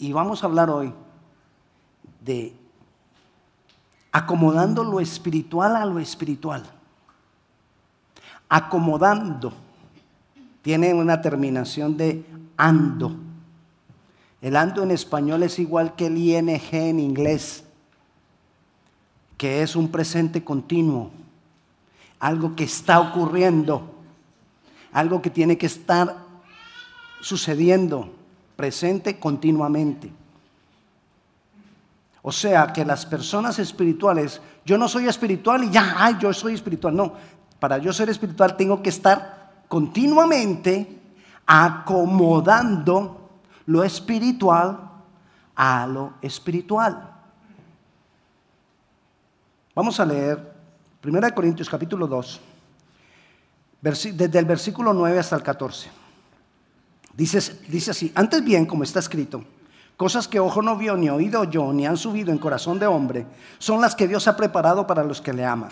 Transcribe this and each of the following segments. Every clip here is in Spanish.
Y vamos a hablar hoy de acomodando lo espiritual a lo espiritual. Acomodando. Tiene una terminación de ando. El ando en español es igual que el ing en inglés, que es un presente continuo, algo que está ocurriendo, algo que tiene que estar sucediendo presente continuamente. O sea que las personas espirituales, yo no soy espiritual y ya, ay, yo soy espiritual. No, para yo ser espiritual tengo que estar continuamente acomodando lo espiritual a lo espiritual. Vamos a leer 1 Corintios capítulo 2, desde el versículo 9 hasta el 14. Dice, dice así, antes bien, como está escrito, cosas que ojo no vio, ni oído yo, ni han subido en corazón de hombre, son las que Dios ha preparado para los que le aman.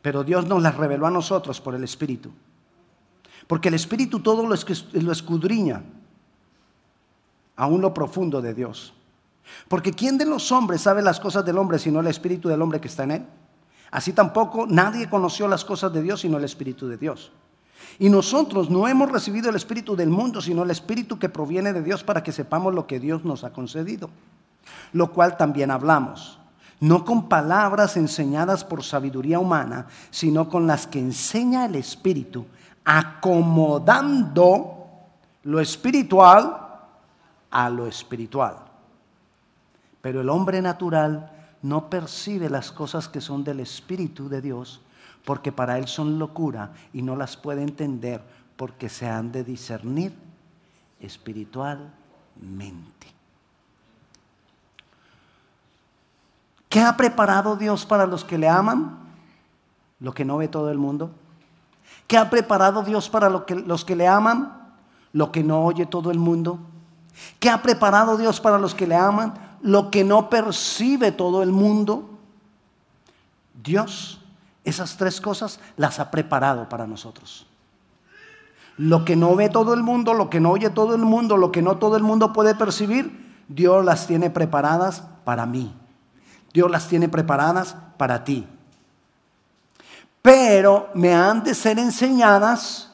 Pero Dios nos las reveló a nosotros por el Espíritu. Porque el Espíritu todo lo, escudriña, aún lo profundo de Dios. Porque ¿quién de los hombres sabe las cosas del hombre sino el Espíritu del hombre que está en él? Así tampoco nadie conoció las cosas de Dios sino el Espíritu de Dios. Y nosotros no hemos recibido el Espíritu del mundo, sino el Espíritu que proviene de Dios para que sepamos lo que Dios nos ha concedido. Lo cual también hablamos, no con palabras enseñadas por sabiduría humana, sino con las que enseña el Espíritu, acomodando lo espiritual a lo espiritual. Pero el hombre natural no percibe las cosas que son del Espíritu de Dios porque para él son locura y no las puede entender porque se han de discernir espiritualmente. ¿Qué ha preparado Dios para los que le aman? Lo que no ve todo el mundo. ¿Qué ha preparado Dios para los que le aman? Lo que no oye todo el mundo. ¿Qué ha preparado Dios para los que le aman? Lo que no percibe todo el mundo. Dios esas tres cosas las ha preparado para nosotros. Lo que no ve todo el mundo, lo que no oye todo el mundo, lo que no todo el mundo puede percibir, Dios las tiene preparadas para mí. Dios las tiene preparadas para ti. Pero me han de ser enseñadas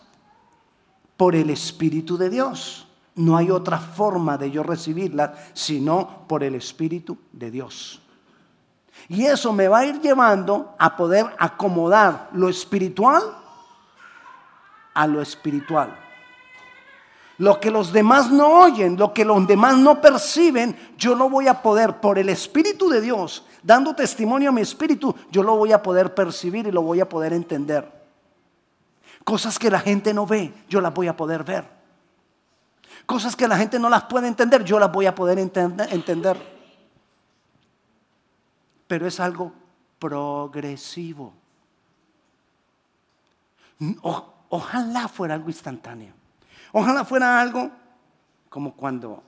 por el Espíritu de Dios. No hay otra forma de yo recibirlas sino por el Espíritu de Dios. Y eso me va a ir llevando a poder acomodar lo espiritual a lo espiritual. Lo que los demás no oyen, lo que los demás no perciben, yo lo voy a poder, por el Espíritu de Dios, dando testimonio a mi espíritu, yo lo voy a poder percibir y lo voy a poder entender. Cosas que la gente no ve, yo las voy a poder ver. Cosas que la gente no las puede entender, yo las voy a poder entender pero es algo progresivo. ojalá fuera algo instantáneo. Ojalá fuera algo como cuando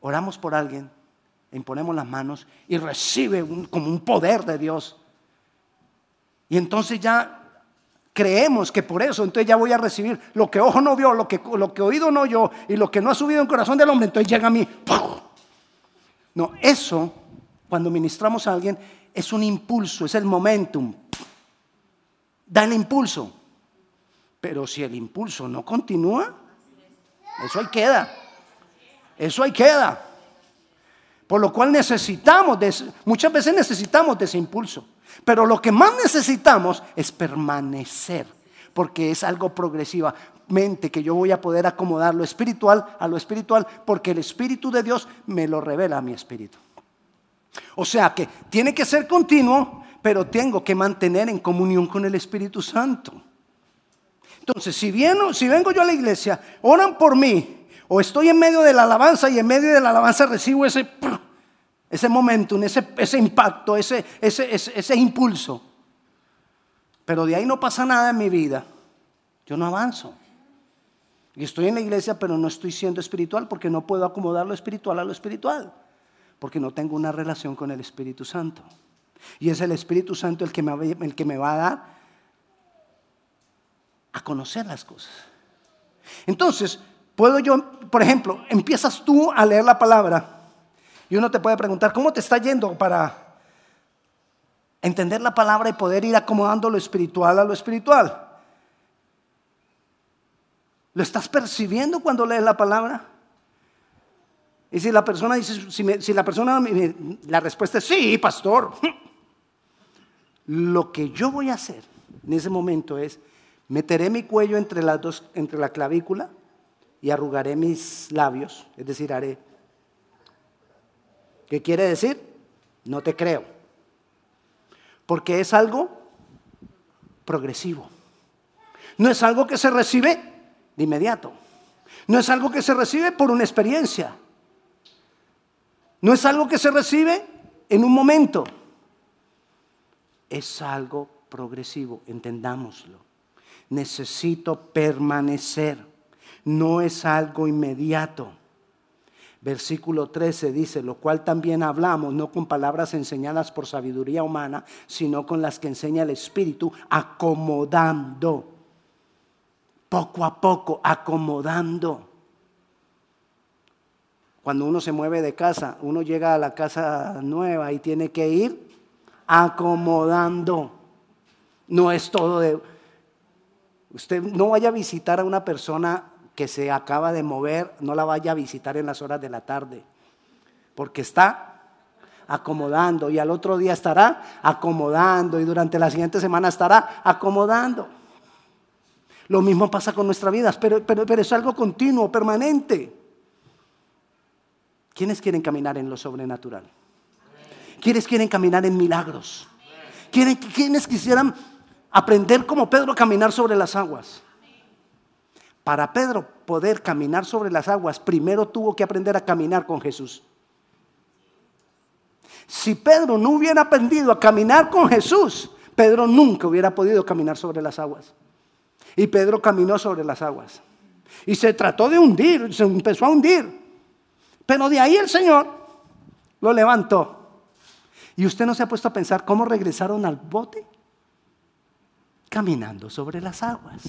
oramos por alguien, imponemos las manos y recibe como un poder de Dios. Y entonces ya creemos que por eso, entonces ya voy a recibir lo que ojo no vio, lo que, lo que oído no oyó y lo que no ha subido en corazón del hombre, entonces llega a mí. No, eso cuando ministramos a alguien, es un impulso, es el momentum. Da el impulso. Pero si el impulso no continúa, eso ahí queda. Eso ahí queda. Por lo cual necesitamos, muchas veces necesitamos de ese impulso. Pero lo que más necesitamos es permanecer, porque es algo progresivamente que yo voy a poder acomodar lo espiritual a lo espiritual, porque el Espíritu de Dios me lo revela a mi espíritu. O sea que tiene que ser continuo, pero tengo que mantener en comunión con el Espíritu Santo. Entonces, si, si vengo yo a la iglesia, oran por mí, o estoy en medio de la alabanza y en medio de la alabanza recibo ese, ese momentum, ese, ese impacto, ese, ese, ese impulso. Pero de ahí no pasa nada en mi vida. Yo no avanzo. Y estoy en la iglesia, pero no estoy siendo espiritual porque no puedo acomodar lo espiritual a lo espiritual porque no tengo una relación con el Espíritu Santo. Y es el Espíritu Santo el que me, el que me va a dar a conocer las cosas. Entonces, Puedo yo, por ejemplo, empiezas tú a leer la palabra y uno te puede preguntar, ¿cómo te está yendo para entender la palabra y poder ir acomodando lo espiritual a lo espiritual? ¿Lo estás percibiendo cuando lees la palabra? Y si la persona dice, si, la persona, la respuesta es sí, pastor. Lo que yo voy a hacer en ese momento es, meteré mi cuello entre las dos, entre la clavícula y arrugaré mis labios, es decir, haré. ¿Qué quiere decir? No te creo. Porque es algo progresivo. No es algo que se recibe de inmediato. No es algo que se recibe por una experiencia. No es algo que se recibe en un momento. Es algo progresivo, entendámoslo. Necesito permanecer. No es algo inmediato. Versículo 13 dice, lo cual también hablamos, no con palabras enseñadas por sabiduría humana, sino con las que enseña el Espíritu, acomodando, poco a poco, acomodando. Cuando uno se mueve de casa, uno llega a la casa nueva y tiene que ir acomodando. No es todo de... Usted no vaya a visitar a una persona que se acaba de mover, no la vaya a visitar en las horas de la tarde, porque está acomodando y al otro día estará acomodando y durante la siguiente semana estará acomodando. Lo mismo pasa con nuestra vida, pero, pero, pero es algo continuo, permanente. ¿Quiénes quieren caminar en lo sobrenatural? ¿Quiénes quieren caminar en milagros? ¿Quiénes quisieran aprender como Pedro caminar sobre las aguas? Para Pedro poder caminar sobre las aguas, primero tuvo que aprender a caminar con Jesús. Si Pedro no hubiera aprendido a caminar con Jesús, Pedro nunca hubiera podido caminar sobre las aguas. Y Pedro caminó sobre las aguas. Y se trató de hundir, se empezó a hundir. Pero de ahí el Señor lo levantó. ¿Y usted no se ha puesto a pensar cómo regresaron al bote? Caminando sobre las aguas.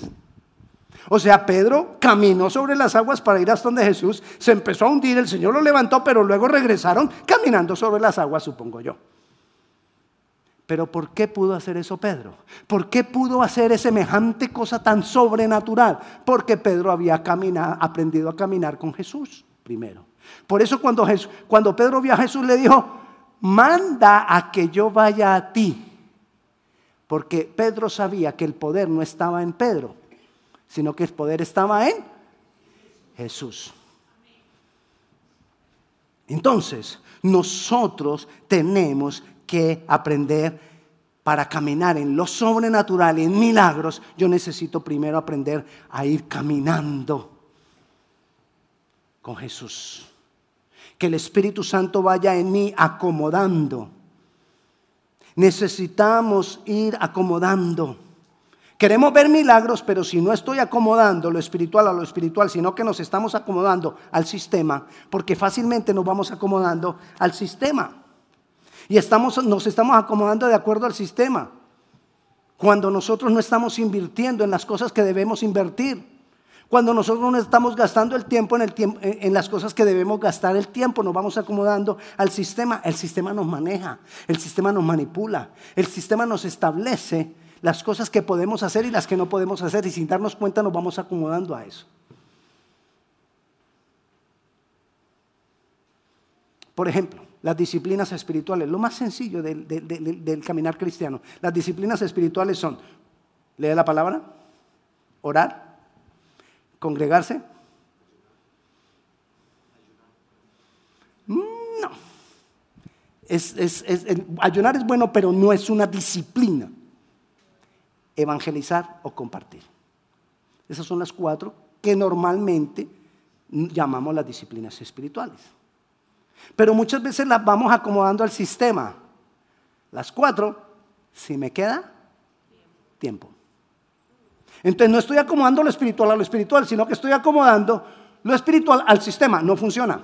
O sea, Pedro caminó sobre las aguas para ir hasta donde Jesús, se empezó a hundir, el Señor lo levantó, pero luego regresaron caminando sobre las aguas, supongo yo. Pero ¿por qué pudo hacer eso Pedro? ¿Por qué pudo hacer semejante cosa tan sobrenatural? Porque Pedro había aprendido a caminar con Jesús primero. Por eso cuando, cuando Pedro vio a Jesús le dijo, manda a que yo vaya a ti. Porque Pedro sabía que el poder no estaba en Pedro, sino que el poder estaba en Jesús. Entonces, nosotros tenemos que aprender para caminar en lo sobrenatural en milagros. Yo necesito primero aprender a ir caminando con Jesús. Que el Espíritu Santo vaya en mí acomodando. Necesitamos ir acomodando. Queremos ver milagros, pero si no estoy acomodando lo espiritual a lo espiritual, sino que nos estamos acomodando al sistema, porque fácilmente nos vamos acomodando al sistema. Y estamos, nos estamos acomodando de acuerdo al sistema. Cuando nosotros no estamos invirtiendo en las cosas que debemos invertir. Cuando nosotros no estamos gastando el tiempo en, el tiempo, en las cosas que debemos gastar el tiempo, nos vamos acomodando al sistema. El sistema nos maneja, el sistema nos manipula, el sistema nos establece las cosas que podemos hacer y las que no podemos hacer y sin darnos cuenta nos vamos acomodando a eso. Por ejemplo, las disciplinas espirituales, lo más sencillo del, caminar cristiano, las disciplinas espirituales son leer la palabra, orar, congregarse. No. ayunar es bueno, pero no es una disciplina evangelizar o compartir. Esas son las cuatro que normalmente llamamos las disciplinas espirituales. Pero muchas veces las vamos acomodando al sistema. Las cuatro, si me queda tiempo. Entonces no estoy acomodando lo espiritual a lo espiritual, sino que estoy acomodando lo espiritual al sistema. No funciona.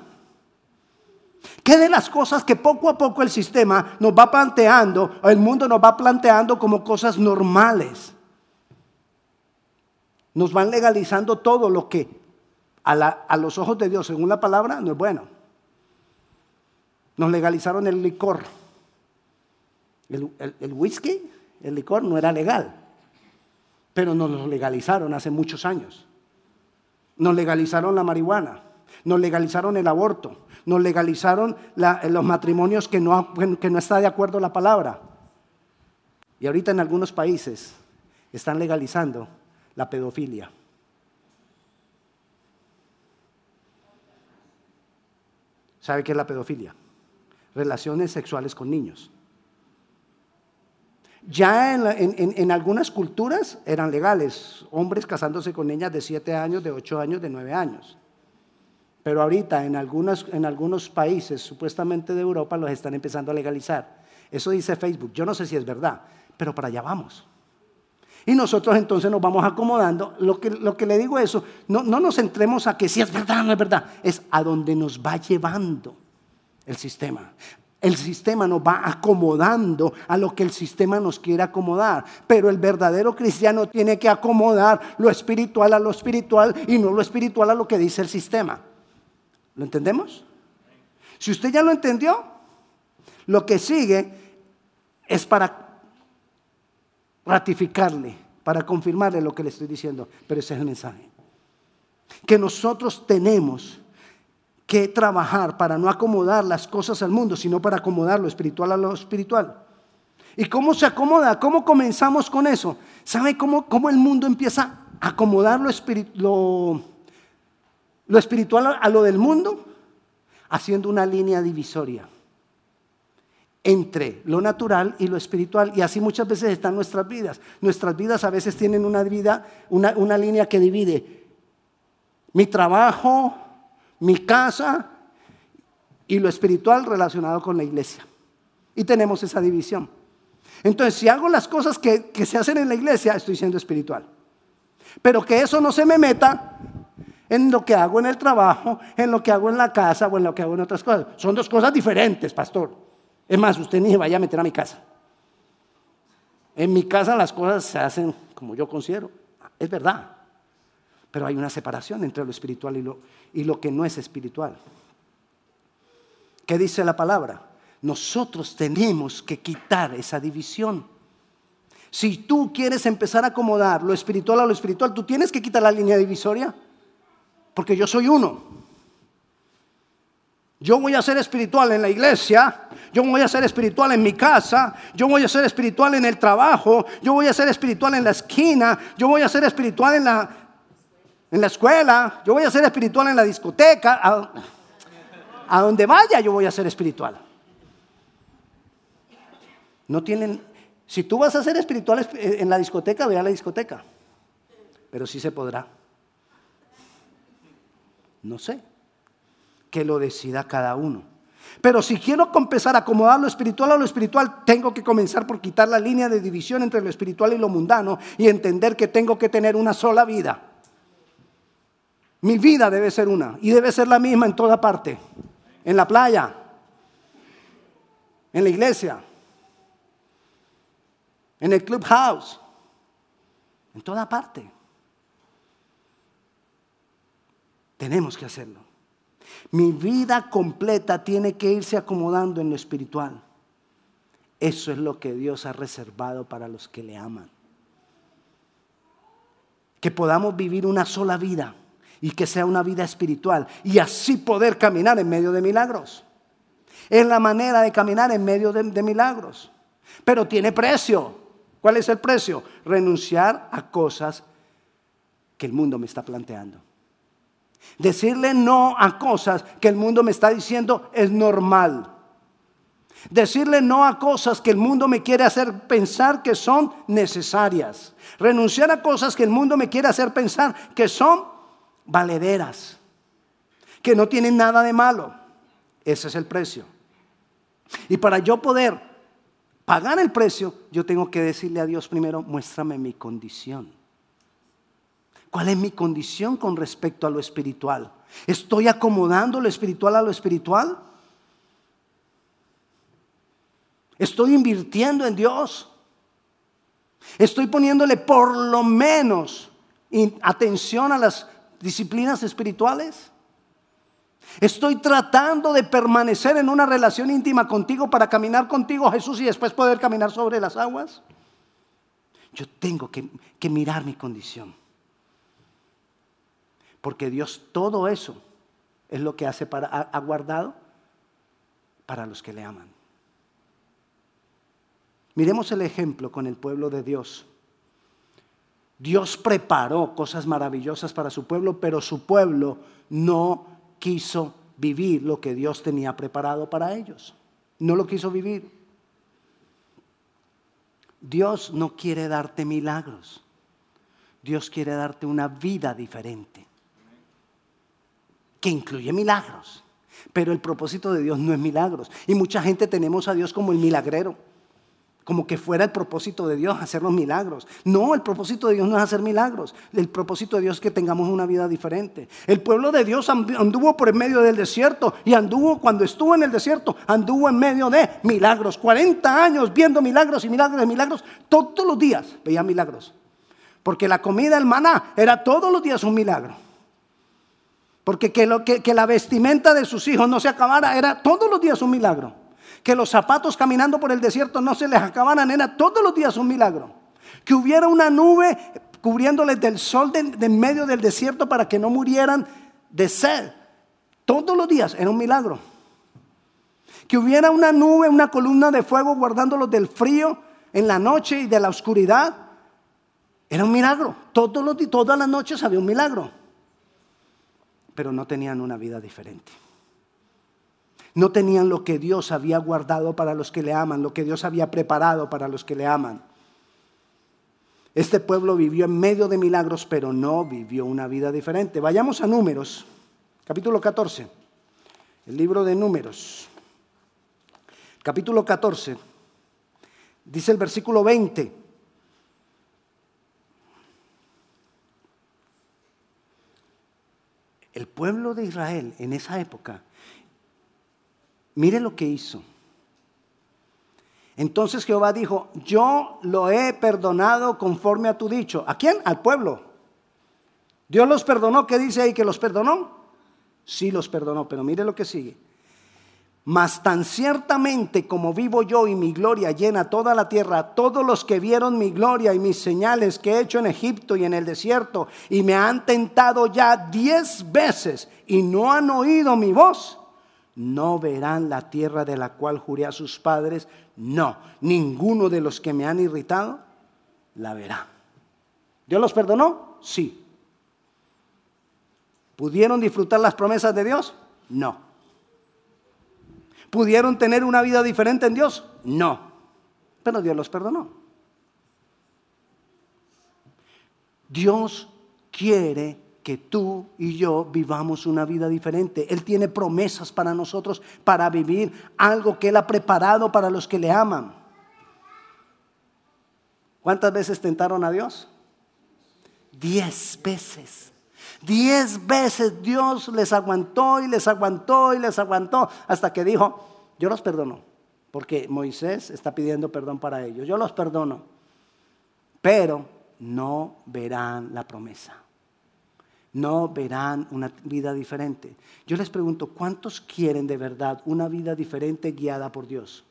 ¿Qué de las cosas que poco a poco el sistema nos va planteando, el mundo nos va planteando como cosas normales? Nos van legalizando todo lo que a, los ojos de Dios, según la palabra, no es bueno. Nos legalizaron el licor. el whisky, el licor no era legal, pero nos lo legalizaron hace muchos años. Nos legalizaron la marihuana, nos legalizaron el aborto, nos legalizaron los matrimonios que no, que no está de acuerdo la palabra. Y ahorita en algunos países están legalizando la pedofilia. ¿Sabe qué es la pedofilia? Relaciones sexuales con niños. Ya en, algunas culturas eran legales, hombres casándose con niñas de 7 años, de 8 años, de 9 años. Pero ahorita en, en algunos países, supuestamente de Europa, los están empezando a legalizar. Eso dice Facebook. Yo no sé si es verdad, pero para allá vamos. Y nosotros entonces nos vamos acomodando. Lo que, lo que le digo eso, no, no nos centremos a que si es verdad o no es verdad, es a donde nos va llevando el sistema. El sistema nos va acomodando a lo que el sistema nos quiere acomodar. Pero el verdadero cristiano tiene que acomodar lo espiritual a lo espiritual y no lo espiritual a lo que dice el sistema. ¿Lo entendemos? Si usted ya lo entendió, lo que sigue es para ratificarle, para confirmarle lo que le estoy diciendo. Pero ese es el mensaje. Que nosotros tenemos que trabajar para no acomodar las cosas al mundo, sino para acomodar lo espiritual a lo espiritual. ¿Y cómo se acomoda? ¿Cómo comenzamos con eso? ¿Sabe cómo, cómo el mundo empieza a acomodar lo, lo espiritual a lo del mundo? Haciendo una línea divisoria entre lo natural y lo espiritual. Y así muchas veces están nuestras vidas. Nuestras vidas a veces tienen una vida, una, una línea que divide mi trabajo, mi casa y lo espiritual relacionado con la iglesia. Y tenemos esa división. Entonces, si hago las cosas que, se hacen en la iglesia, estoy siendo espiritual. Pero que eso no se me meta en lo que hago en el trabajo, en lo que hago en la casa o en lo que hago en otras cosas. Son dos cosas diferentes, pastor. Es más, usted ni se vaya a meter a mi casa. En mi casa las cosas se hacen como yo considero. Es verdad. Pero hay una separación entre lo espiritual y lo, y lo que no es espiritual. ¿Qué dice la palabra? Nosotros tenemos que quitar esa división. Si tú quieres empezar a acomodar lo espiritual a lo espiritual, tú tienes que quitar la línea divisoria. Porque yo soy uno. Yo voy a ser espiritual en la iglesia, yo voy a ser espiritual en mi casa, yo voy a ser espiritual en el trabajo, yo voy a ser espiritual en la esquina, yo voy a ser espiritual en la, en la escuela, yo voy a ser espiritual en la discoteca, a, donde vaya yo voy a ser espiritual. No tienen, si tú vas a ser espiritual en la discoteca, ve a la discoteca, pero sí se podrá. No sé, que lo decida cada uno. Pero si quiero empezar a acomodar lo espiritual a lo espiritual, tengo que comenzar por quitar la línea de división entre lo espiritual y lo mundano y entender que tengo que tener una sola vida. Mi vida debe ser una y debe ser la misma en toda parte. En la playa, en la iglesia, en el clubhouse, en toda parte. Tenemos que hacerlo. Mi vida completa tiene que irse acomodando en lo espiritual. Eso es lo que Dios ha reservado para los que le aman. Que podamos vivir una sola vida y que sea una vida espiritual y así poder caminar en medio de milagros. Es la manera de caminar en medio de, milagros. Pero tiene precio. ¿Cuál es el precio? Renunciar a cosas que el mundo me está planteando. Decirle no a cosas que el mundo me está diciendo es normal. Decirle no a cosas que el mundo me quiere hacer pensar que son necesarias. Renunciar a cosas que el mundo me quiere hacer pensar que son valederas, que no tienen nada de malo. Ese es el precio. Y para yo poder pagar el precio, yo tengo que decirle a Dios primero, muéstrame mi condición. ¿Cuál es mi condición con respecto a lo espiritual? ¿Estoy acomodando lo espiritual a lo espiritual? ¿Estoy invirtiendo en Dios? ¿Estoy poniéndole por lo menos atención a las disciplinas espirituales. Estoy tratando de permanecer en una relación íntima contigo para caminar contigo, Jesús, y después poder caminar sobre las aguas. Yo tengo que, mirar mi condición. Porque Dios todo eso es lo que hace para, ha guardado para los que le aman. Miremos el ejemplo con el pueblo de Dios. Dios preparó cosas maravillosas para su pueblo, pero su pueblo no quiso vivir lo que Dios tenía preparado para ellos. No lo quiso vivir. Dios no quiere darte milagros. Dios quiere darte una vida diferente, que incluye milagros. Pero el propósito de Dios no es milagros. Y mucha gente tenemos a Dios como el milagrero como que fuera el propósito de Dios hacer los milagros. No, el propósito de Dios no es hacer milagros. El propósito de Dios es que tengamos una vida diferente. El pueblo de Dios anduvo por en medio del desierto y anduvo cuando estuvo en el desierto, anduvo en medio de milagros. 40 años viendo milagros y milagros y milagros. Todos los días veía milagros. Porque la comida, el maná, era todos los días un milagro. Porque que la vestimenta de sus hijos no se acabara era todos los días un milagro que los zapatos caminando por el desierto no se les acabaran, era todos los días un milagro. Que hubiera una nube cubriéndoles del sol de, en medio del desierto para que no murieran de sed. Todos los días era un milagro. Que hubiera una nube, una columna de fuego guardándolos del frío en la noche y de la oscuridad. Era un milagro. Todos los, todas las noches había un milagro. Pero no tenían una vida diferente. No tenían lo que Dios había guardado para los que le aman, lo que Dios había preparado para los que le aman. Este pueblo vivió en medio de milagros, pero no vivió una vida diferente. Vayamos a Números, capítulo 14, el libro de Números, capítulo 14, dice el versículo 20. El pueblo de Israel en esa época Mire lo que hizo. Entonces Jehová dijo, yo lo he perdonado conforme a tu dicho. ¿A quién? Al pueblo. Dios los perdonó. ¿Qué dice ahí que los perdonó? Sí los perdonó, pero mire lo que sigue. Mas tan ciertamente como vivo yo y mi gloria llena toda la tierra, todos los que vieron mi gloria y mis señales que he hecho en Egipto y en el desierto, y me han tentado ya diez veces y no han oído mi voz, no verán la tierra de la cual juré a sus padres. No, ninguno de los que me han irritado la verá. ¿Dios los perdonó? Sí. ¿Pudieron disfrutar las promesas de Dios? No. ¿Pudieron tener una vida diferente en Dios? No. Pero Dios los perdonó. Dios quiere que tú y yo vivamos una vida diferente. Él tiene promesas para nosotros para vivir algo que Él ha preparado para los que le aman. ¿Cuántas veces tentaron a Dios? Diez veces. Diez veces Dios les aguantó y les aguantó y les aguantó hasta que dijo, yo los perdono, porque Moisés está pidiendo perdón para ellos. Yo los perdono, pero no verán la promesa no verán una vida diferente. Yo les pregunto, ¿cuántos quieren de verdad una vida diferente guiada por Dios?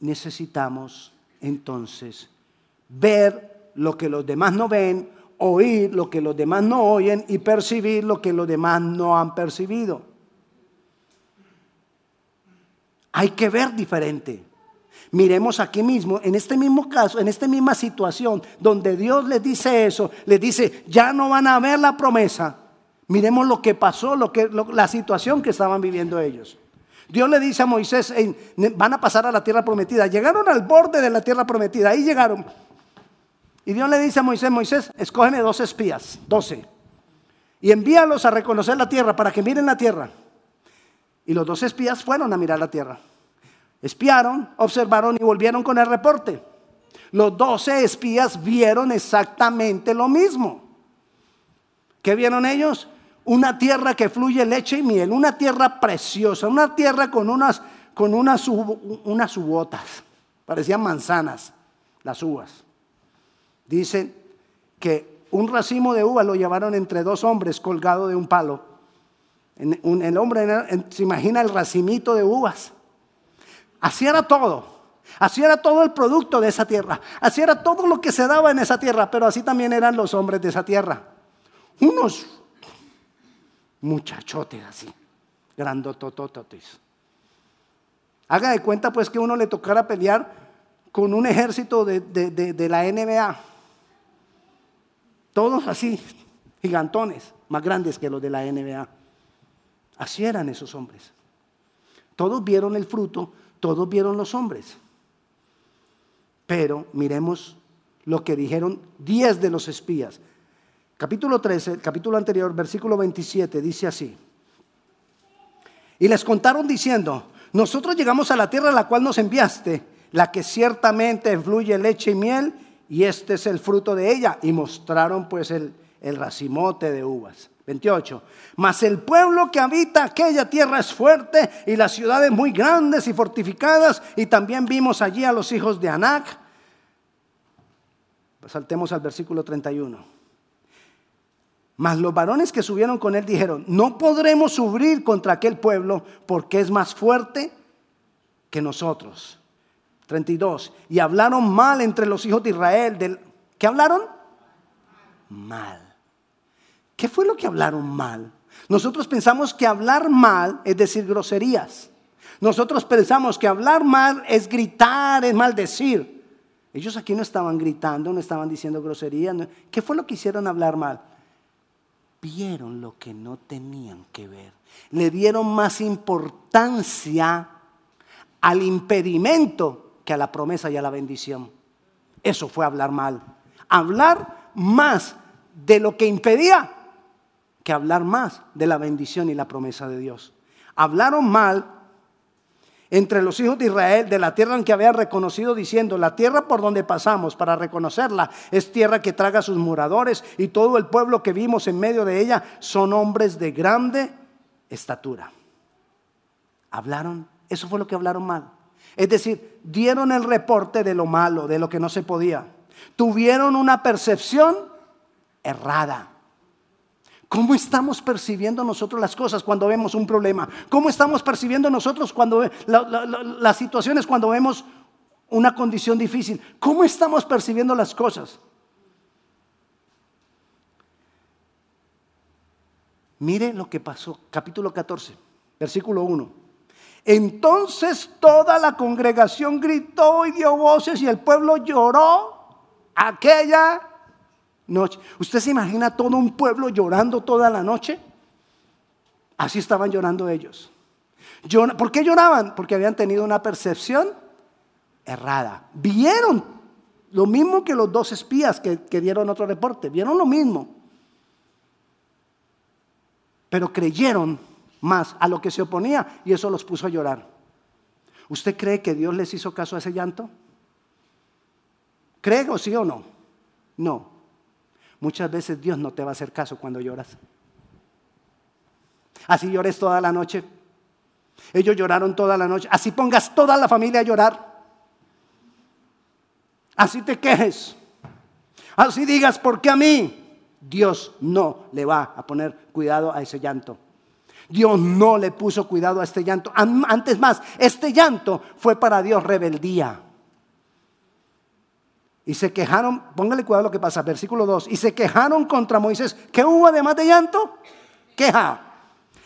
Necesitamos entonces ver lo que los demás no ven, oír lo que los demás no oyen y percibir lo que los demás no han percibido. Hay que ver diferente. Miremos aquí mismo, en este mismo caso, en esta misma situación, donde Dios les dice eso, les dice, ya no van a ver la promesa. Miremos lo que pasó, lo que, la situación que estaban viviendo ellos. Dios le dice a Moisés, van a pasar a la tierra prometida. Llegaron al borde de la tierra prometida, ahí llegaron. Y Dios le dice a Moisés, Moisés, escógeme dos espías, doce, y envíalos a reconocer la tierra para que miren la tierra. Y los dos espías fueron a mirar la tierra. Espiaron, observaron y volvieron con el reporte. Los doce espías vieron exactamente lo mismo. ¿Qué vieron ellos? Una tierra que fluye leche y miel, una tierra preciosa, una tierra con unas, con unas, unas parecían manzanas, las uvas. Dice que un racimo de uvas lo llevaron entre dos hombres colgado de un palo. el hombre se imagina el racimito de uvas. Así era todo. Así era todo el producto de esa tierra. Así era todo lo que se daba en esa tierra. Pero así también eran los hombres de esa tierra. Unos muchachotes así, grandototototes. Haga de cuenta pues que uno le tocara pelear con un ejército de, de la NBA. Todos así, gigantones, más grandes que los de la NBA. Así eran esos hombres. Todos vieron el fruto, todos vieron los hombres. Pero miremos lo que dijeron diez de los espías. Capítulo 13, capítulo anterior, versículo 27, dice así. Y les contaron diciendo, nosotros llegamos a la tierra a la cual nos enviaste, la que ciertamente fluye leche y miel, y este es el fruto de ella. Y mostraron pues el racimote de uvas. 28. Mas el pueblo que habita aquella tierra es fuerte y las ciudades muy grandes y fortificadas. Y también vimos allí a los hijos de Anac. Saltemos al versículo 31. Mas los varones que subieron con él dijeron, no podremos subir contra aquel pueblo porque es más fuerte que nosotros. 32. Y hablaron mal entre los hijos de Israel. Del, ¿Qué hablaron? Mal. ¿Qué fue lo que hablaron mal? Nosotros pensamos que hablar mal es decir groserías. Nosotros pensamos que hablar mal es gritar, es maldecir. Ellos aquí no estaban gritando, no estaban diciendo groserías. ¿Qué fue lo que hicieron hablar mal? Vieron lo que no tenían que ver. Le dieron más importancia al impedimento que a la promesa y a la bendición. Eso fue hablar mal. Hablar más de lo que impedía que hablar más de la bendición y la promesa de Dios. Hablaron mal entre los hijos de Israel de la tierra en que habían reconocido diciendo, la tierra por donde pasamos para reconocerla es tierra que traga a sus moradores y todo el pueblo que vimos en medio de ella son hombres de grande estatura. Hablaron, eso fue lo que hablaron mal. Es decir, dieron el reporte de lo malo, de lo que no se podía. Tuvieron una percepción errada. ¿Cómo estamos percibiendo nosotros las cosas cuando vemos un problema? ¿Cómo estamos percibiendo nosotros cuando las situaciones cuando vemos una condición difícil? ¿Cómo estamos percibiendo las cosas? Mire lo que pasó, capítulo 14, versículo 1. Entonces toda la congregación gritó y dio voces y el pueblo lloró aquella noche. ¿Usted se imagina todo un pueblo llorando toda la noche? Así estaban llorando ellos. ¿Por qué lloraban? Porque habían tenido una percepción errada. Vieron lo mismo que los dos espías que, dieron otro reporte. Vieron lo mismo. Pero creyeron más a lo que se oponía y eso los puso a llorar. ¿Usted cree que Dios les hizo caso a ese llanto? ¿Cree o sí o no? No. Muchas veces Dios no te va a hacer caso cuando lloras. Así llores toda la noche. Ellos lloraron toda la noche. Así pongas toda la familia a llorar. Así te quejes. Así digas, ¿por qué a mí? Dios no le va a poner cuidado a ese llanto. Dios no le puso cuidado a este llanto. Antes más, este llanto fue para Dios rebeldía. Y se quejaron, póngale cuidado lo que pasa, versículo 2. Y se quejaron contra Moisés. ¿Qué hubo además de llanto? Queja.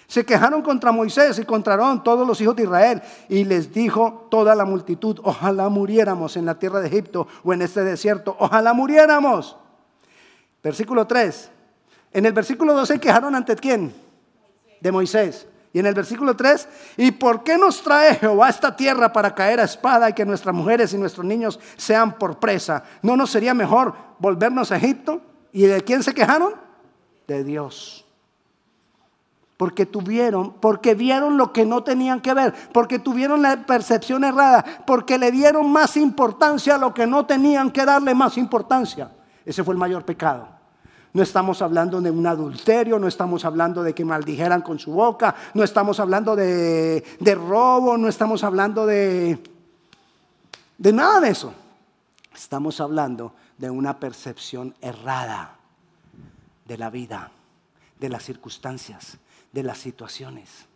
Se quejaron contra Moisés y contra todos los hijos de Israel. Y les dijo toda la multitud, ojalá muriéramos en la tierra de Egipto o en este desierto. Ojalá muriéramos. Versículo 3. En el versículo 2 se quejaron ante quién? De Moisés. Y en el versículo 3, ¿y por qué nos trae Jehová a esta tierra para caer a espada y que nuestras mujeres y nuestros niños sean por presa? ¿No nos sería mejor volvernos a Egipto? ¿Y de quién se quejaron? De Dios. Porque tuvieron, porque vieron lo que no tenían que ver, porque tuvieron la percepción errada, porque le dieron más importancia a lo que no tenían que darle más importancia. Ese fue el mayor pecado. No estamos hablando de un adulterio, no estamos hablando de que maldijeran con su boca, no estamos hablando de, robo, no estamos hablando de, de nada de eso. Estamos hablando de una percepción errada de la vida, de las circunstancias, de las situaciones.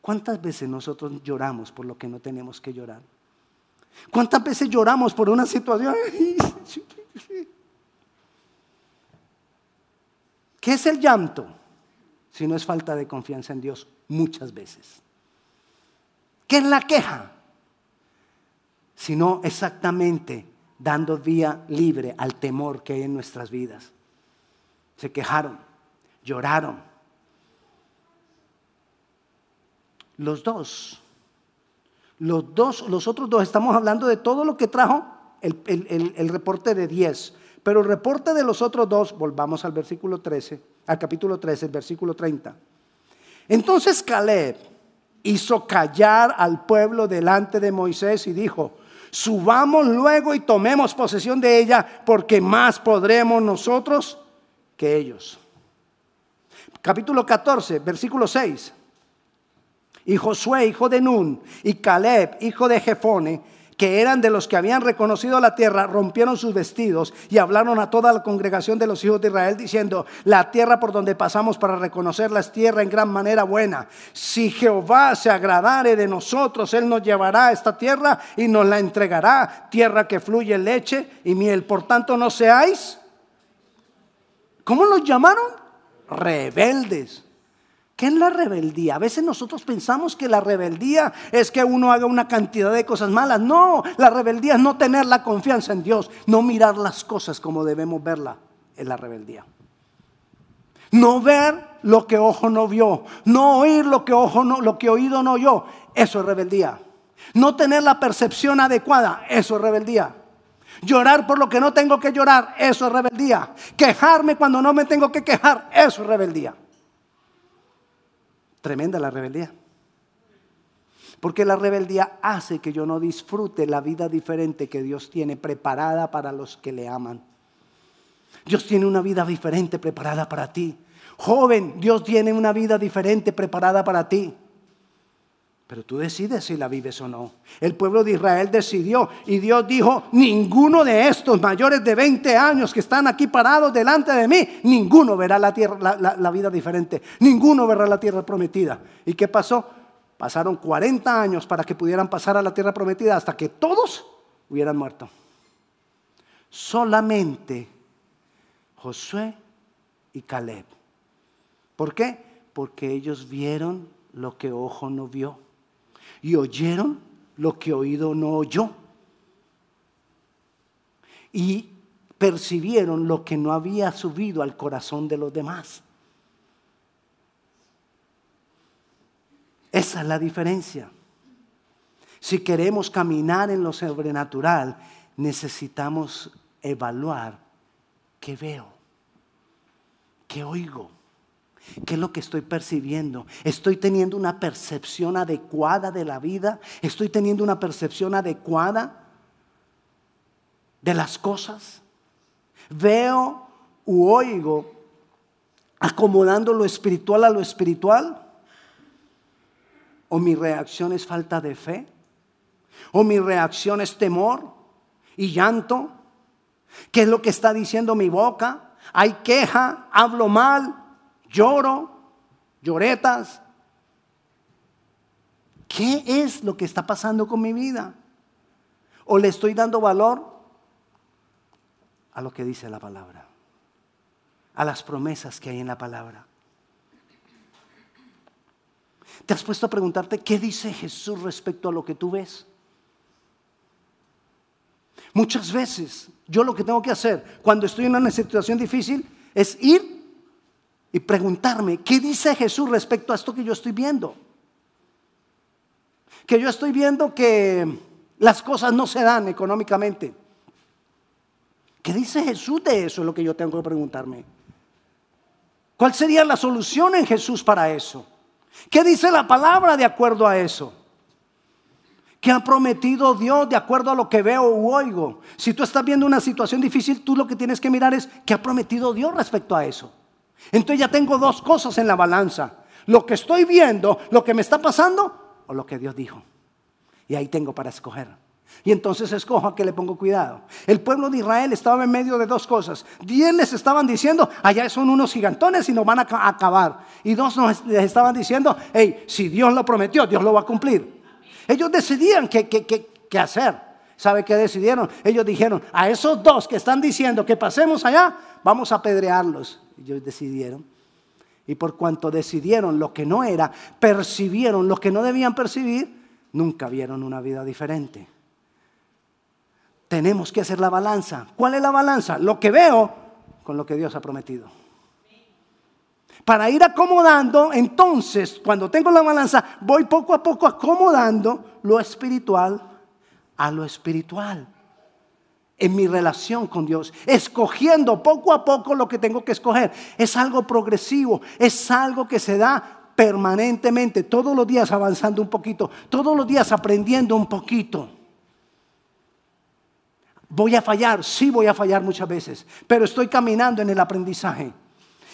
¿Cuántas veces nosotros lloramos por lo que no tenemos que llorar? ¿Cuántas veces lloramos por una situación? ¿Qué es el llanto? Si no es falta de confianza en Dios, muchas veces. ¿Qué es la queja? Si no exactamente dando vía libre al temor que hay en nuestras vidas. Se quejaron, lloraron. Los dos, los dos, los otros dos, estamos hablando de todo lo que trajo el, reporte de 10. Pero el reporte de los otros dos, volvamos al versículo 13, al capítulo 13, el versículo 30. Entonces Caleb hizo callar al pueblo delante de Moisés y dijo, subamos luego y tomemos posesión de ella, porque más podremos nosotros que ellos. Capítulo 14, versículo 6. Y Josué, hijo de Nun, y Caleb, hijo de Jefone, que eran de los que habían reconocido la tierra, rompieron sus vestidos y hablaron a toda la congregación de los hijos de Israel diciendo, la tierra por donde pasamos para reconocerla es tierra en gran manera buena. Si Jehová se agradare de nosotros, Él nos llevará a esta tierra y nos la entregará, tierra que fluye leche y miel. Por tanto, no seáis, ¿cómo los llamaron? Rebeldes ¿Qué es la rebeldía? A veces nosotros pensamos que la rebeldía es que uno haga una cantidad de cosas malas. No, la rebeldía es no tener la confianza en Dios, no mirar las cosas como debemos verla. Es la rebeldía. No ver lo que ojo no vio, no oír lo que ojo no, lo que oído no oyó. Eso es rebeldía. No tener la percepción adecuada, eso es rebeldía. Llorar por lo que no tengo que llorar, eso es rebeldía. Quejarme cuando no me tengo que quejar, eso es rebeldía. Tremenda la rebeldía. Porque la rebeldía hace que yo no disfrute la vida diferente que Dios tiene preparada para los que le aman. Dios tiene una vida diferente preparada para ti. Joven, Dios tiene una vida diferente preparada para ti. Pero tú decides si la vives o no. El pueblo de Israel decidió y Dios dijo, ninguno de estos mayores de 20 años que están aquí parados delante de mí, ninguno verá la, tierra, la, vida diferente, ninguno verá la tierra prometida. ¿Y qué pasó? Pasaron 40 años para que pudieran pasar a la tierra prometida hasta que todos hubieran muerto. Solamente Josué y Caleb. ¿Por qué? Porque ellos vieron lo que ojo no vio y oyeron lo que oído no oyó. Y percibieron lo que no había subido al corazón de los demás. Esa es la diferencia. Si queremos caminar en lo sobrenatural, necesitamos evaluar qué veo, qué oigo, ¿Qué es lo que estoy percibiendo? ¿Estoy teniendo una percepción adecuada de la vida? ¿Estoy teniendo una percepción adecuada de las cosas? ¿Veo u oigo acomodando lo espiritual a lo espiritual? ¿O mi reacción es falta de fe? ¿O mi reacción es temor y llanto? ¿Qué es lo que está diciendo mi boca? ¿Hay queja? ¿Hablo mal? Lloro, lloretas. ¿Qué es lo que está pasando con mi vida? ¿O le estoy dando valor a lo que dice la palabra? A las promesas que hay en la palabra. ¿Te has puesto a preguntarte qué dice Jesús respecto a lo que tú ves? Muchas veces yo lo que tengo que hacer cuando estoy en una situación difícil es ir y preguntarme, ¿qué dice Jesús respecto a esto que yo estoy viendo? Que yo estoy viendo que las cosas no se dan económicamente. ¿Qué dice Jesús de eso? Es lo que yo tengo que preguntarme. ¿Cuál sería la solución en Jesús para eso? ¿Qué dice la palabra de acuerdo a eso? ¿Qué ha prometido Dios de acuerdo a lo que veo u oigo? Si tú estás viendo una situación difícil, tú lo que tienes que mirar es qué ha prometido Dios respecto a eso. Entonces ya tengo dos cosas en la balanza. Lo que estoy viendo, lo que me está pasando o lo que Dios dijo. Y ahí tengo para escoger Y entonces escojo a que le pongo cuidado. El pueblo de Israel estaba en medio de dos cosas. Diez les estaban diciendo, allá son unos gigantones y nos van a acabar. Y dos les estaban diciendo, hey, si Dios lo prometió, Dios lo va a cumplir. Ellos decidían qué, qué hacer. ¿Sabe qué decidieron? Ellos dijeron, a esos dos que están diciendo que pasemos allá, vamos a apedrearlos. Ellos decidieron. Y por cuanto decidieron lo que no era, percibieron lo que no debían percibir, nunca vieron una vida diferente. Tenemos que hacer la balanza. ¿Cuál es la balanza? Lo que veo con lo que Dios ha prometido. Para ir acomodando, entonces, cuando tengo la balanza, voy poco a poco acomodando lo espiritual a lo espiritual. En mi relación con Dios, escogiendo poco a poco lo que tengo que escoger. Es algo progresivo, es algo que se da permanentemente, todos los días avanzando un poquito, todos los días aprendiendo un poquito. Voy a fallar, sí voy a fallar muchas veces, pero estoy caminando en el aprendizaje.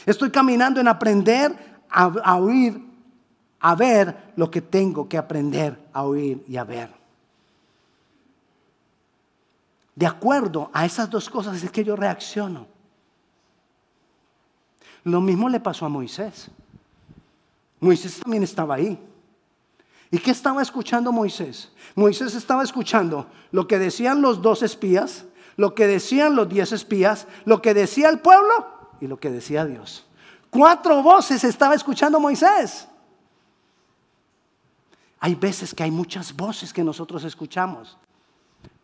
Estoy caminando en aprender a, oír, a ver lo que tengo que aprender a oír y a ver. De acuerdo a esas dos cosas es que yo reacciono. Lo mismo le pasó a Moisés. Moisés también estaba ahí. ¿Y qué estaba escuchando Moisés? Moisés estaba escuchando lo que decían los dos espías, lo que decían los diez espías, lo que decía el pueblo y lo que decía Dios. Cuatro voces estaba escuchando Moisés. Hay veces que hay muchas voces que nosotros escuchamos.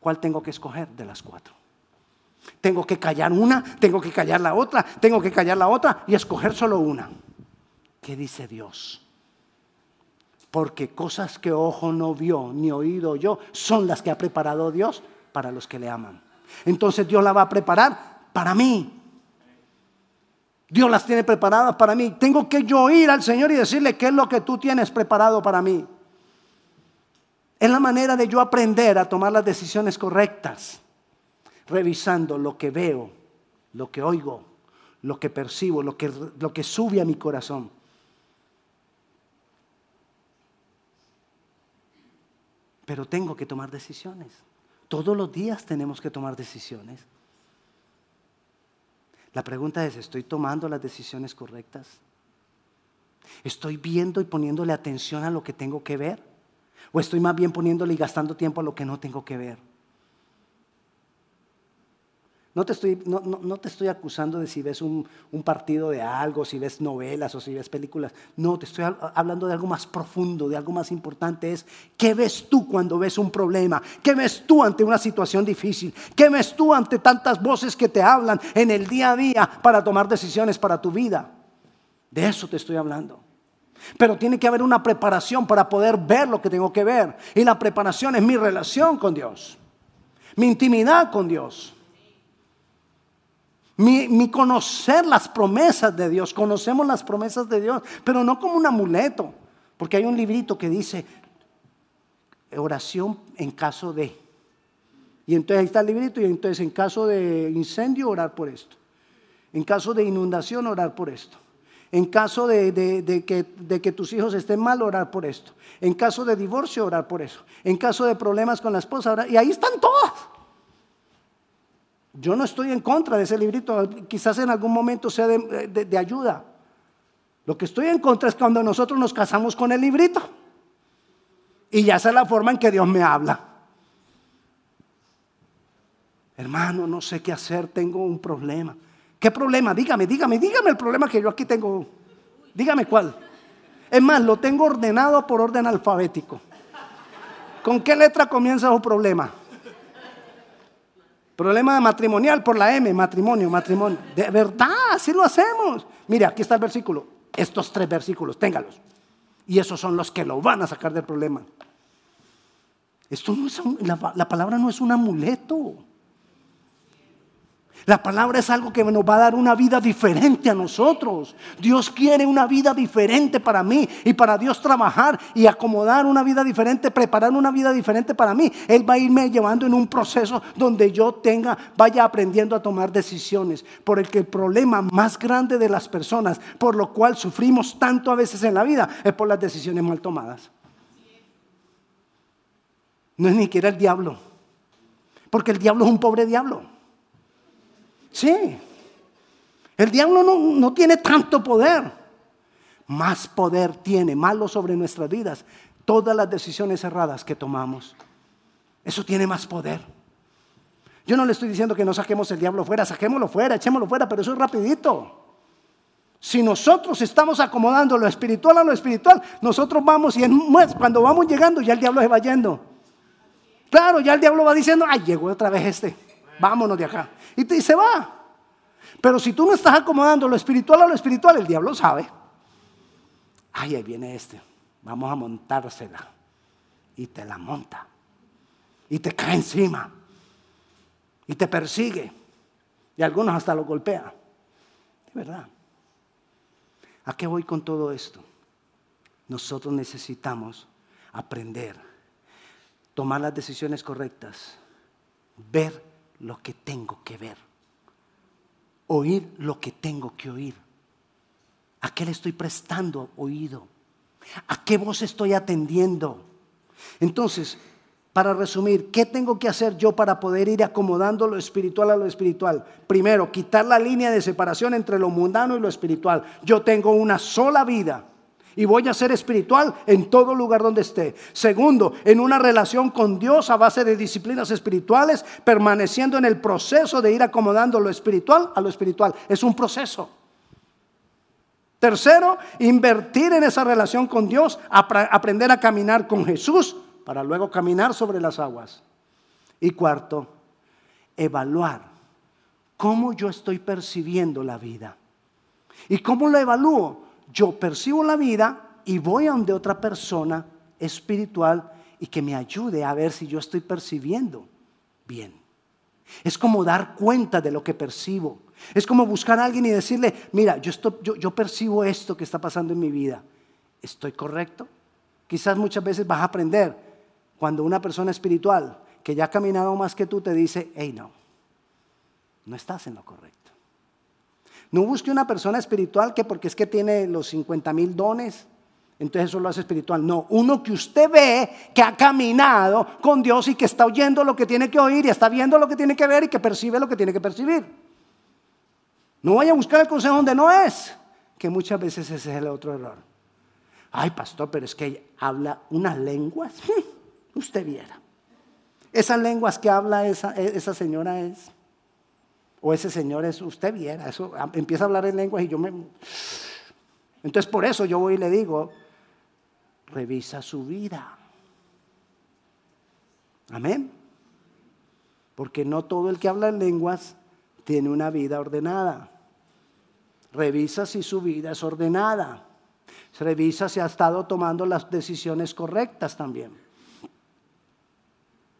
¿Cuál tengo que escoger de las cuatro? Tengo que callar una, tengo que callar la otra, tengo que callar la otra y escoger solo una. ¿Qué dice Dios? Porque cosas que ojo no vio ni oído yo son las que ha preparado Dios para los que le aman. Entonces Dios la va a preparar para mí. Dios las tiene preparadas para mí. Tengo que yo ir al Señor y decirle qué es lo que tú tienes preparado para mí. Es la manera de yo aprender a tomar las decisiones correctas, revisando lo que veo, lo que oigo, lo que percibo, lo que, lo que sube a mi corazón. pero tengo que tomar decisiones. Todos los días tenemos que tomar decisiones. La pregunta es, ¿estoy tomando las decisiones correctas? ¿Estoy viendo y poniéndole atención a lo que tengo que ver? ¿O estoy más bien poniéndole y gastando tiempo a lo que no tengo que ver? No te estoy, no, te estoy acusando de si ves un, un, partido de algo, si ves novelas o si ves películas. No, te estoy hablando de algo más profundo, de algo más importante. Es, ¿qué ves tú cuando ves un problema? ¿Qué ves tú ante una situación difícil? ¿Qué ves tú ante tantas voces que te hablan en el día a día para tomar decisiones para tu vida? De eso te estoy hablando. Pero tiene que haber una preparación para poder ver lo que tengo que ver. Y la preparación es mi relación con Dios, mi intimidad con Dios. Mi, conocer las promesas de Dios. Conocemos las promesas de Dios, pero no como un amuleto. Porque hay un librito que dice oración en caso de. Y entonces ahí está el librito y entonces en caso de incendio orar por esto. En caso de inundación orar por esto. En caso de, que, tus hijos estén mal, orar por esto. En caso de divorcio, orar por eso. En caso de problemas con la esposa, orar. Y ahí están todas. Yo no estoy en contra de ese librito, quizás en algún momento sea de, ayuda. Lo que estoy en contra es cuando nosotros nos casamos con el librito. Y ya esa es la forma en que Dios me habla. Hermano, no sé qué hacer, tengo un problema. ¿Qué problema? Dígame, dígame, dígame el problema que yo aquí tengo. Dígame cuál. Es más, lo tengo ordenado por orden alfabético. ¿Con qué letra comienza su problema? Problema matrimonial por la M, matrimonio, matrimonio. De verdad, así lo hacemos. Mire, aquí está el versículo. Estos tres versículos, téngalos. Y esos son los que lo van a sacar del problema. Esto no es la palabra no es un amuleto. La palabra es algo que nos va a dar una vida diferente a nosotros. Dios quiere una vida diferente para mí y para Dios trabajar y acomodar una vida diferente, preparar una vida diferente para mí. Él va a irme llevando en un proceso donde yo tenga, vaya aprendiendo a tomar decisiones. Por el que el problema más grande de las personas, por lo cual sufrimos tanto a veces en la vida, es por las decisiones mal tomadas. No es ni siquiera el diablo Porque el diablo es un pobre diablo. Sí. El diablo no, no tiene tanto poder. Más poder tiene, malo sobre nuestras vidas, todas las decisiones erradas que tomamos. Eso tiene más poder. Yo no le estoy diciendo que no saquemos el diablo fuera, saquémoslo fuera, echémoslo fuera, pero eso es rapidito. Si nosotros estamos acomodando lo espiritual a lo espiritual, nosotros vamos y cuando vamos llegando ya el diablo se va yendo. Claro, ya el diablo va diciendo, ay, llegó otra vez este, vámonos de acá. Y, y se va. Pero si tú no estás acomodando lo espiritual a lo espiritual, el diablo sabe. Ay, ahí viene este, vamos a montársela. Y te la monta. Y te cae encima. Y te persigue. Y algunos hasta lo golpea. De verdad. ¿A qué voy con todo esto? Nosotros necesitamos aprender, tomar las decisiones correctas, ver lo que tengo que ver, oír lo que tengo que oír. ¿A qué le estoy prestando oído? ¿A qué voz estoy atendiendo? Entonces, para resumir, ¿qué tengo que hacer yo para poder ir acomodando lo espiritual a lo espiritual? Primero, quitar la línea de separación entre lo mundano y lo espiritual. Yo tengo una sola vida y voy a ser espiritual en todo lugar donde esté. Segundo, en una relación con Dios a base de disciplinas espirituales, permaneciendo en el proceso de ir acomodando lo espiritual a lo espiritual. Es un proceso. Tercero, invertir en esa relación con Dios, aprender a caminar con Jesús para luego caminar sobre las aguas. Y cuarto, evaluar cómo yo estoy percibiendo la vida. ¿Y cómo lo evalúo? Yo percibo la vida y voy a donde otra persona espiritual y que me ayude a ver si yo estoy percibiendo bien. Es como dar cuenta de lo que percibo. Es como buscar a alguien y decirle, mira, yo, yo, yo percibo esto que está pasando en mi vida. ¿Estoy correcto? Quizás muchas veces vas a aprender cuando una persona espiritual que ya ha caminado más que tú te dice, hey, no, no estás en lo correcto. No busque una persona espiritual que porque es que tiene los 50 mil dones, entonces eso lo hace espiritual. No, uno que usted ve que ha caminado con Dios y que está oyendo lo que tiene que oír y está viendo lo que tiene que ver y que percibe lo que tiene que percibir. No vaya a buscar el consejo donde no es, que muchas veces ese es el otro error. Ay, pastor, pero es que habla unas lenguas. usted viera. Esas lenguas que habla esa, esa señora es, o ese señor es, usted viera, eso empieza a hablar en lenguas y yo me... Entonces por eso yo voy y le digo, revisa su vida. Amén. Porque no todo el que habla en lenguas tiene una vida ordenada. Revisa si su vida es ordenada. Revisa si ha estado tomando las decisiones correctas también.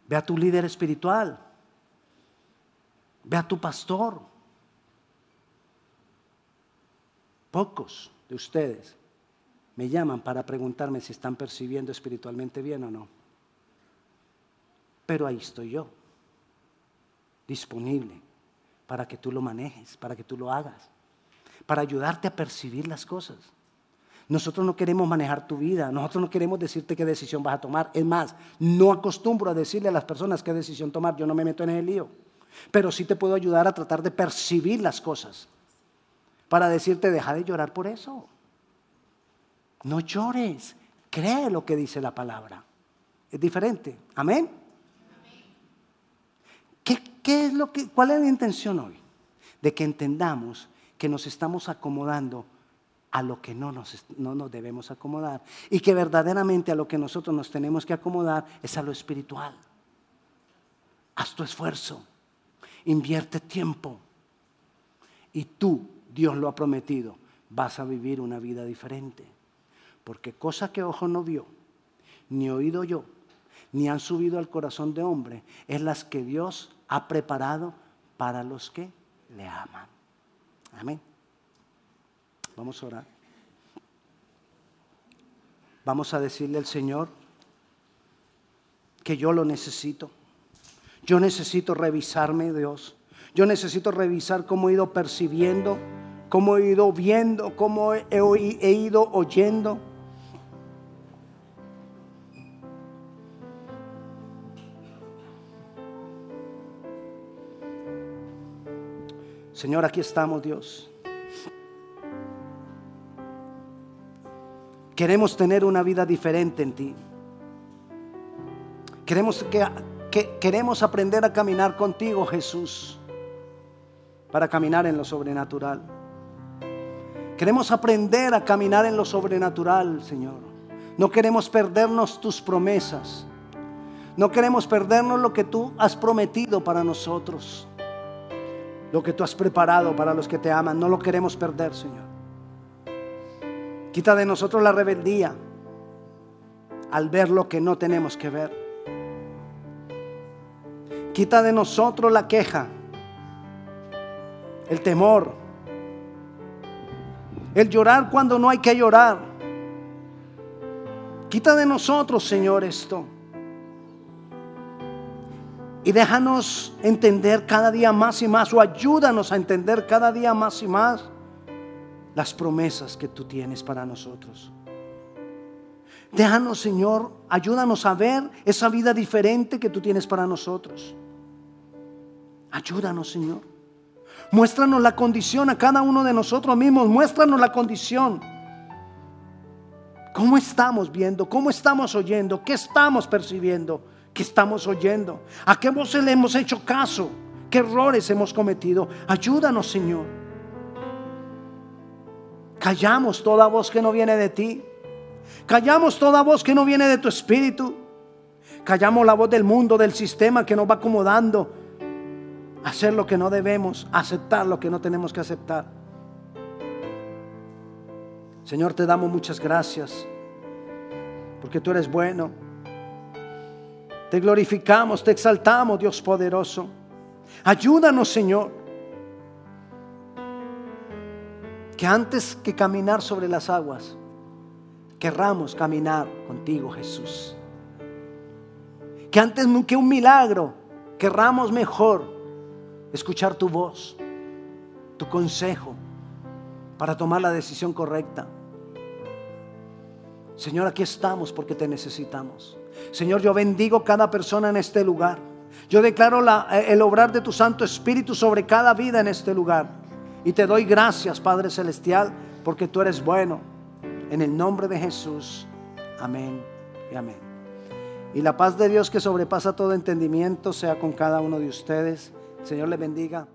Ve a tu líder espiritual. Ve a tu pastor. Pocos de ustedes me llaman para preguntarme si están percibiendo espiritualmente bien o no. Pero ahí estoy yo, disponible para que tú lo manejes, para que tú lo hagas, para ayudarte a percibir las cosas. Nosotros no queremos manejar tu vida, nosotros no queremos decirte qué decisión vas a tomar. Es más, no acostumbro a decirle a las personas qué decisión tomar, yo no me meto en el lío. Pero sí te puedo ayudar a tratar de percibir las cosas. Para decirte, deja de llorar por eso. No llores, cree lo que dice la palabra. Es diferente. Amén. ¿Qué, qué es lo que, ¿Cuál es la intención hoy? De que entendamos que nos estamos acomodando a lo que no nos, no nos debemos acomodar. Y que verdaderamente a lo que nosotros nos tenemos que acomodar es a lo espiritual. Haz tu esfuerzo, invierte tiempo. Y tú, Dios lo ha prometido, vas a vivir una vida diferente. Porque cosa que ojo no vio, ni oído yo, ni han subido al corazón de hombre, es las que Dios ha preparado para los que le aman. Amén. Vamos a orar. Vamos a decirle al Señor que yo lo necesito. Yo necesito revisarme, Dios. Yo necesito revisar cómo he ido percibiendo, cómo he ido viendo, cómo he, ido oyendo. Señor, aquí estamos, Dios. Queremos tener una vida diferente en ti. Queremos que queremos aprender a caminar contigo, Jesús, para caminar en lo sobrenatural. Queremos aprender a caminar en lo sobrenatural, Señor. No queremos perdernos tus promesas. No queremos perdernos lo que tú has prometido para nosotros. Lo que tú has preparado para los que te aman. No lo queremos perder, Señor. Quita de nosotros la rebeldía al ver lo que no tenemos que ver. Quita de nosotros la queja, el temor, el llorar cuando no hay que llorar. Quita de nosotros, Señor, esto. Y déjanos entender cada día más y más, o ayúdanos a entender cada día más y más las promesas que tú tienes para nosotros. Déjanos, Señor, ayúdanos a ver esa vida diferente que tú tienes para nosotros. Ayúdanos, Señor. Muéstranos la condición a cada uno de nosotros mismos. Muéstranos la condición. ¿Cómo estamos viendo? ¿Cómo estamos oyendo? ¿Qué estamos percibiendo? ¿Qué estamos oyendo? ¿A qué voces le hemos hecho caso? ¿Qué errores hemos cometido? Ayúdanos, Señor. Callamos toda voz que no viene de ti. Callamos toda voz que no viene de tu espíritu. Callamos la voz del mundo, del sistema que nos va acomodando. Hacer lo que no debemos, aceptar lo que no tenemos que aceptar. Señor, te damos muchas gracias porque tú eres bueno. Te glorificamos, te exaltamos, Dios poderoso. Ayúdanos, Señor que antes que caminar sobre las aguas, querramos caminar contigo, Jesús. Que antes que un milagro, querramos mejor escuchar tu voz, tu consejo, para tomar la decisión correcta. Señor, aquí estamos porque te necesitamos. Señor, yo bendigo cada persona en este lugar. Yo declaro el obrar de tu Santo Espíritu sobre cada vida en este lugar. Y te doy gracias, Padre Celestial, porque tú eres bueno. En el nombre de Jesús. Amén y amén. Y la paz de Dios que sobrepasa todo entendimiento sea con cada uno de ustedes. Señor le bendiga.